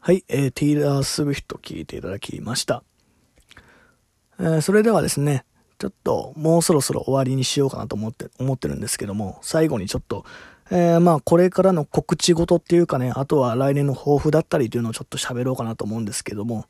はい、えー、テイラー・スウィフト聞いていただきました。えー、それではですね、ちょっともうそろそろ終わりにしようかなと思って、思ってるんですけども、最後にちょっと、えー、まあこれからの告知事っていうかね、あとは来年の抱負だったりというのをちょっと喋ろうかなと思うんですけども、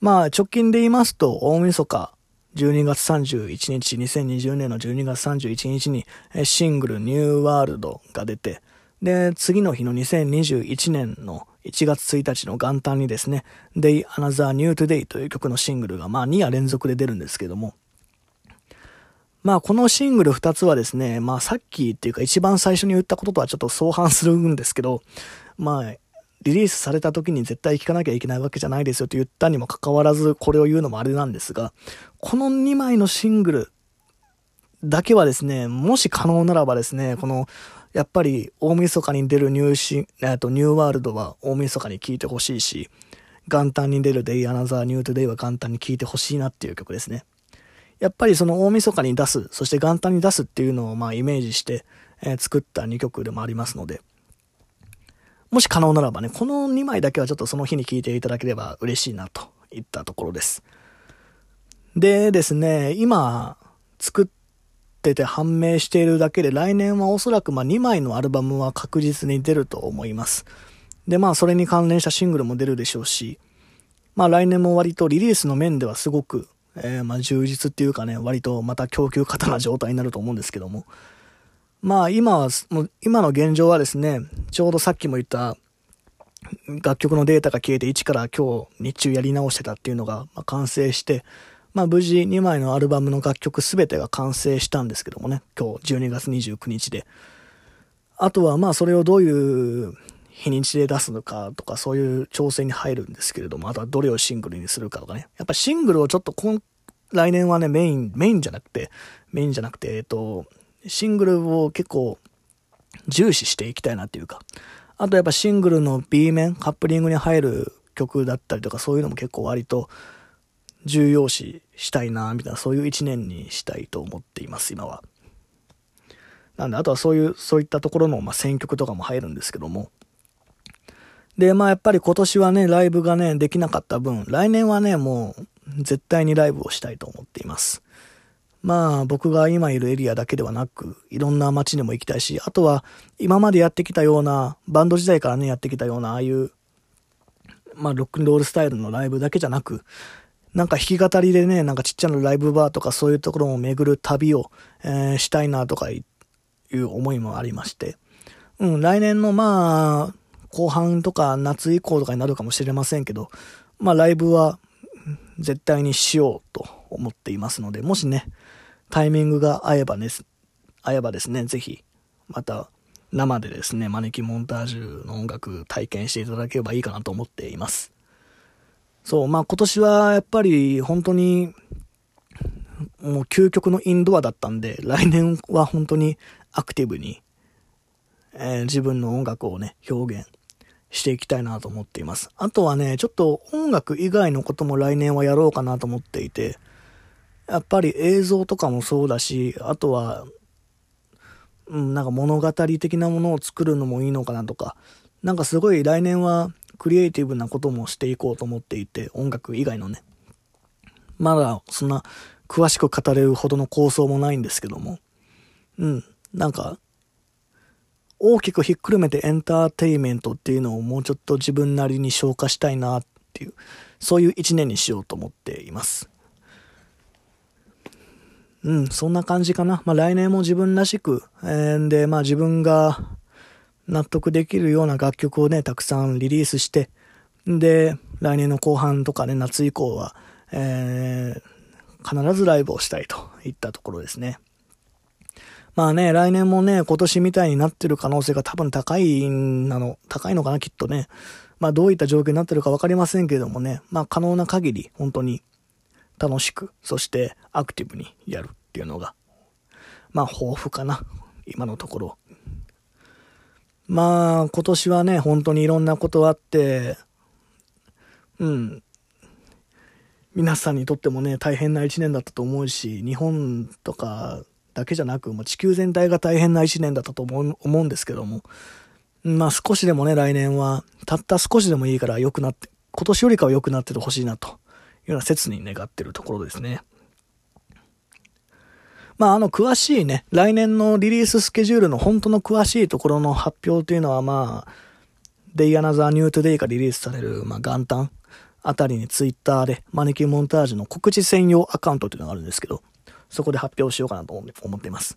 まあ直近で言いますと、大晦日、12月31日、2020年の12月31日にシングルニューワールドが出て、で、次の日の2021年の1月1日の元旦にですね、Day Another New Today という曲のシングルが、まあ2夜連続で出るんですけども、まあこのシングル2つはですね、まあさっきっていうか一番最初に言ったこととはちょっと相反するんですけど、まあリリースされた時に絶対聴かなきゃいけないわけじゃないですよと言ったにもかかわらずこれを言うのもあれなんですが、この2枚のシングルだけはですね、もし可能ならばですね、このやっぱり大晦日に出るニューシとニューワールドは大晦日に聴いてほしいし、元旦に出る Day Another New Today は元旦に聴いてほしいなっていう曲ですね。やっぱりその大晦日に出す、そして元旦に出すっていうのをまあイメージして、えー、作った2曲でもありますので、もし可能ならばね、この2枚だけはちょっとその日に聴いていただければ嬉しいなといったところです。でですね、今作っってて判明しているだけで、来年はおそらくま2枚のアルバムは確実に出ると思います。で、まあそれに関連したシングルも出るでしょうし、まあ来年も割とリリースの面ではすごく、えー、ま充実っていうかね、割とまた供給過多な状態になると思うんですけども、まあ今は、もう今の現状はですね、ちょうどさっきも言った楽曲のデータが消えて1から今日日中やり直してたっていうのがま完成して、まあ無事2枚のアルバムの楽曲すべてが完成したんですけどもね、今日12月29日で。あとはまあそれをどういう日にちで出すのかとかそういう調整に入るんですけれども、あとはどれをシングルにするかとかね。やっぱシングルをちょっと今、来年はね、メイン、メインじゃなくて、メインじゃなくて、えっと、シングルを結構重視していきたいなっていうか、あとやっぱシングルの B 面、カップリングに入る曲だったりとかそういうのも結構割と重要視したいな、みたいな、そういう一年にしたいと思っています、今は。なんで、あとはそういう、そういったところの、まあ、選曲とかも入るんですけども。で、まあ、やっぱり今年はね、ライブがね、できなかった分、来年はね、もう、絶対にライブをしたいと思っています。まあ、僕が今いるエリアだけではなく、いろんな街にも行きたいし、あとは、今までやってきたような、バンド時代からね、やってきたような、ああいう、まあ、ロックンロールスタイルのライブだけじゃなく、なんか弾き語りでね、なんかちっちゃなライブバーとかそういうところも巡る旅を、えー、したいなとかいう思いもありまして。うん、来年のまあ、後半とか夏以降とかになるかもしれませんけど、まあライブは絶対にしようと思っていますので、もしね、タイミングが合えばね、合えばですね、ぜひ、また生でですね、招きモンタージュの音楽体験していただければいいかなと思っています。そう、まあ今年はやっぱり本当に、もう究極のインドアだったんで、来年は本当にアクティブに、えー、自分の音楽をね、表現していきたいなと思っています。あとはね、ちょっと音楽以外のことも来年はやろうかなと思っていて、やっぱり映像とかもそうだし、あとは、うん、なんか物語的なものを作るのもいいのかなとか、なんかすごい来年はクリエイティブなこともしていこうと思っていて、音楽以外のね。まだそんな詳しく語れるほどの構想もないんですけども。うん。なんか、大きくひっくるめてエンターテイメントっていうのをもうちょっと自分なりに消化したいなっていう、そういう一年にしようと思っています。うん、そんな感じかな。まあ来年も自分らしく、えー、で、まあ自分が納得できるような楽曲をね、たくさんリリースして、で、来年の後半とかね、夏以降は、えー、必ずライブをしたいといったところですね。まあね、来年もね、今年みたいになってる可能性が多分高いなの、高いのかな、きっとね。まあどういった状況になってるかわかりませんけどもね、まあ可能な限り、本当に楽しく、そしてアクティブにやるっていうのが、まあ豊富かな、今のところ。まあ、今年はね、本当にいろんなことあって、うん。皆さんにとってもね、大変な一年だったと思うし、日本とかだけじゃなく、もう地球全体が大変な一年だったと思うんですけども、まあ少しでもね、来年は、たった少しでもいいから良くなって、今年よりかは良くなっててほしいなというような切に願ってるところですね。まあ、あの、詳しいね、来年のリリーススケジュールの本当の詳しいところの発表というのは、まあ、Day Another New Today がリリースされる、まあ、元旦あたりにツイッターでマネキンモンタージュの告知専用アカウントというのがあるんですけど、そこで発表しようかなと思っています。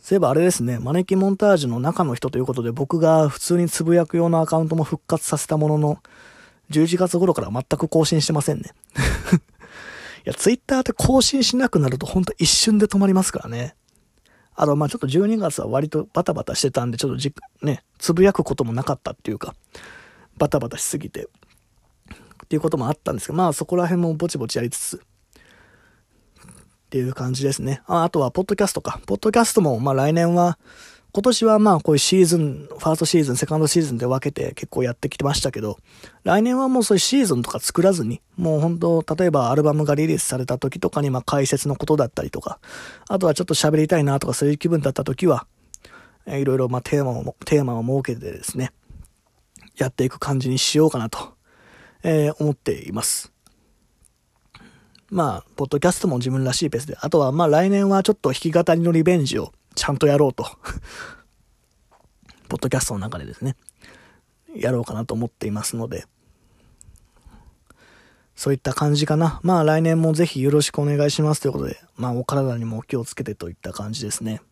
そういえばあれですね、マネキンモンタージュの中の人ということで僕が普通につぶやく用のアカウントも復活させたものの、11月頃から全く更新してませんね。いや、ツイッターって更新しなくなるとほんと一瞬で止まりますからね。あと、まあちょっと12月は割とバタバタしてたんで、ちょっとじ、ね、つぶやくこともなかったっていうか、バタバタしすぎて、っていうこともあったんですけど、まあそこら辺もぼちぼちやりつつ、っていう感じですね。ああとは、ポッドキャストか。ポッドキャストも、まあ来年は、今年はまあこういうシーズン、ファーストシーズン、セカンドシーズンで分けて結構やってきてましたけど、来年はもうそういうシーズンとか作らずに、もう本当、例えばアルバムがリリースされた時とかにまあ解説のことだったりとか、あとはちょっと喋りたいなとかそういう気分だった時は、えー、いろいろまあテーマを、テーマを設けてですね、やっていく感じにしようかなと、えー、思っています。まあ、ポッドキャストも自分らしいペースで、あとはまあ来年はちょっと弾き語りのリベンジをちゃんとやろうと ポッドキャストの中でですね、やろうかなと思っていますので、そういった感じかな。まあ来年もぜひよろしくお願いしますということで、まあお体にもお気をつけてといった感じですね。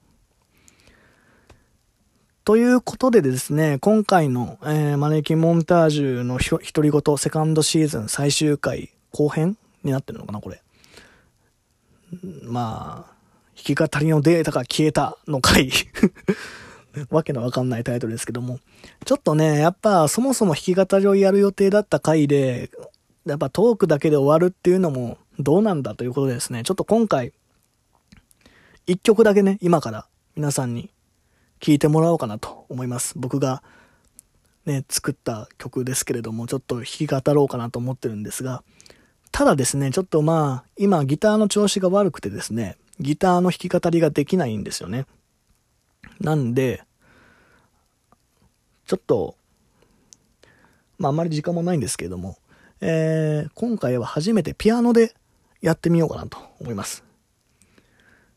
ということでですね、今回の、えー、マネキンモンタージュの独り言セカンドシーズン最終回後編になってるのかな、これ。まあ、弾き語りのデータが消えたの回 わけのわかんないタイトルですけども。ちょっとね、やっぱそもそも弾き語りをやる予定だった回で、やっぱトークだけで終わるっていうのもどうなんだということでですね、ちょっと今回、一曲だけね、今から皆さんに聴いてもらおうかなと思います。僕がね、作った曲ですけれども、ちょっと弾き語ろうかなと思ってるんですが、ただですね、ちょっとまあ、今ギターの調子が悪くてですね、ギターの弾き語りができないんですよね。なんで、ちょっと、まああまり時間もないんですけれども、えー、今回は初めてピアノでやってみようかなと思います。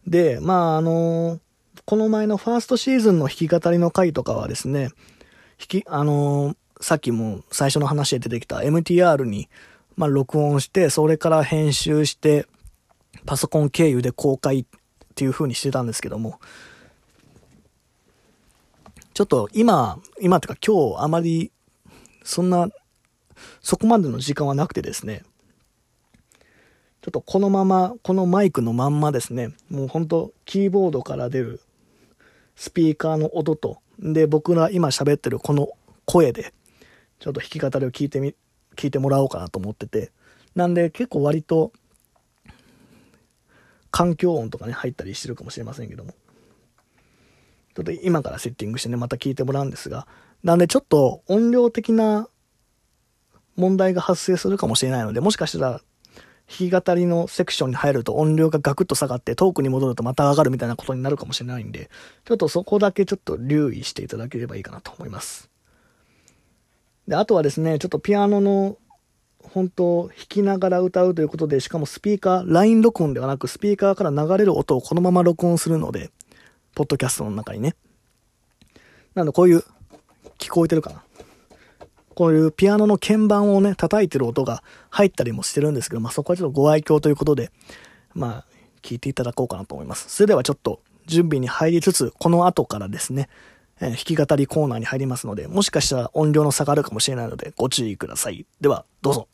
で、まああのー、この前のファーストシーズンの弾き語りの回とかはですね、弾き、あのー、さっきも最初の話で出てきた MTR に、まあ、録音して、それから編集して、パソコン経由で公開っていう風にしてたんですけども、ちょっと今、今ってか今日あまり、そんな、そこまでの時間はなくてですね、ちょっとこのまま、このマイクのまんまですね、もうほんとキーボードから出るスピーカーの音と、で、僕が今喋ってるこの声で、ちょっと弾き語りを聞いてみ、聞いてもらおうかなと思ってて、なんで結構割と環境音とかね、入ったりしてるかもしれませんけども。ちょっと今からセッティングしてね、また聞いてもらうんですが、なんでちょっと音量的な問題が発生するかもしれないので、もしかしたら弾き語りのセクションに入ると音量がガクッと下がってトークに戻るとまた上がるみたいなことになるかもしれないんで、ちょっとそこだけちょっと留意していただければいいかなと思います。で、あとはですね、ちょっとピアノの本当弾きながら歌うということで、しかもスピーカー、ライン録音ではなくスピーカーから流れる音をこのまま録音するので、ポッドキャストの中にね。なんでこういう、聞こえてるかなこういうピアノの鍵盤をね、叩いてる音が入ったりもしてるんですけど、まあそこはちょっとご愛嬌ということで、まあ、聞いていただこうかなと思います。それではちょっと準備に入りつつ、この後からですね、えー、弾き語りコーナーに入りますので、もしかしたら音量の差があるかもしれないので、ご注意ください。では、どうぞ。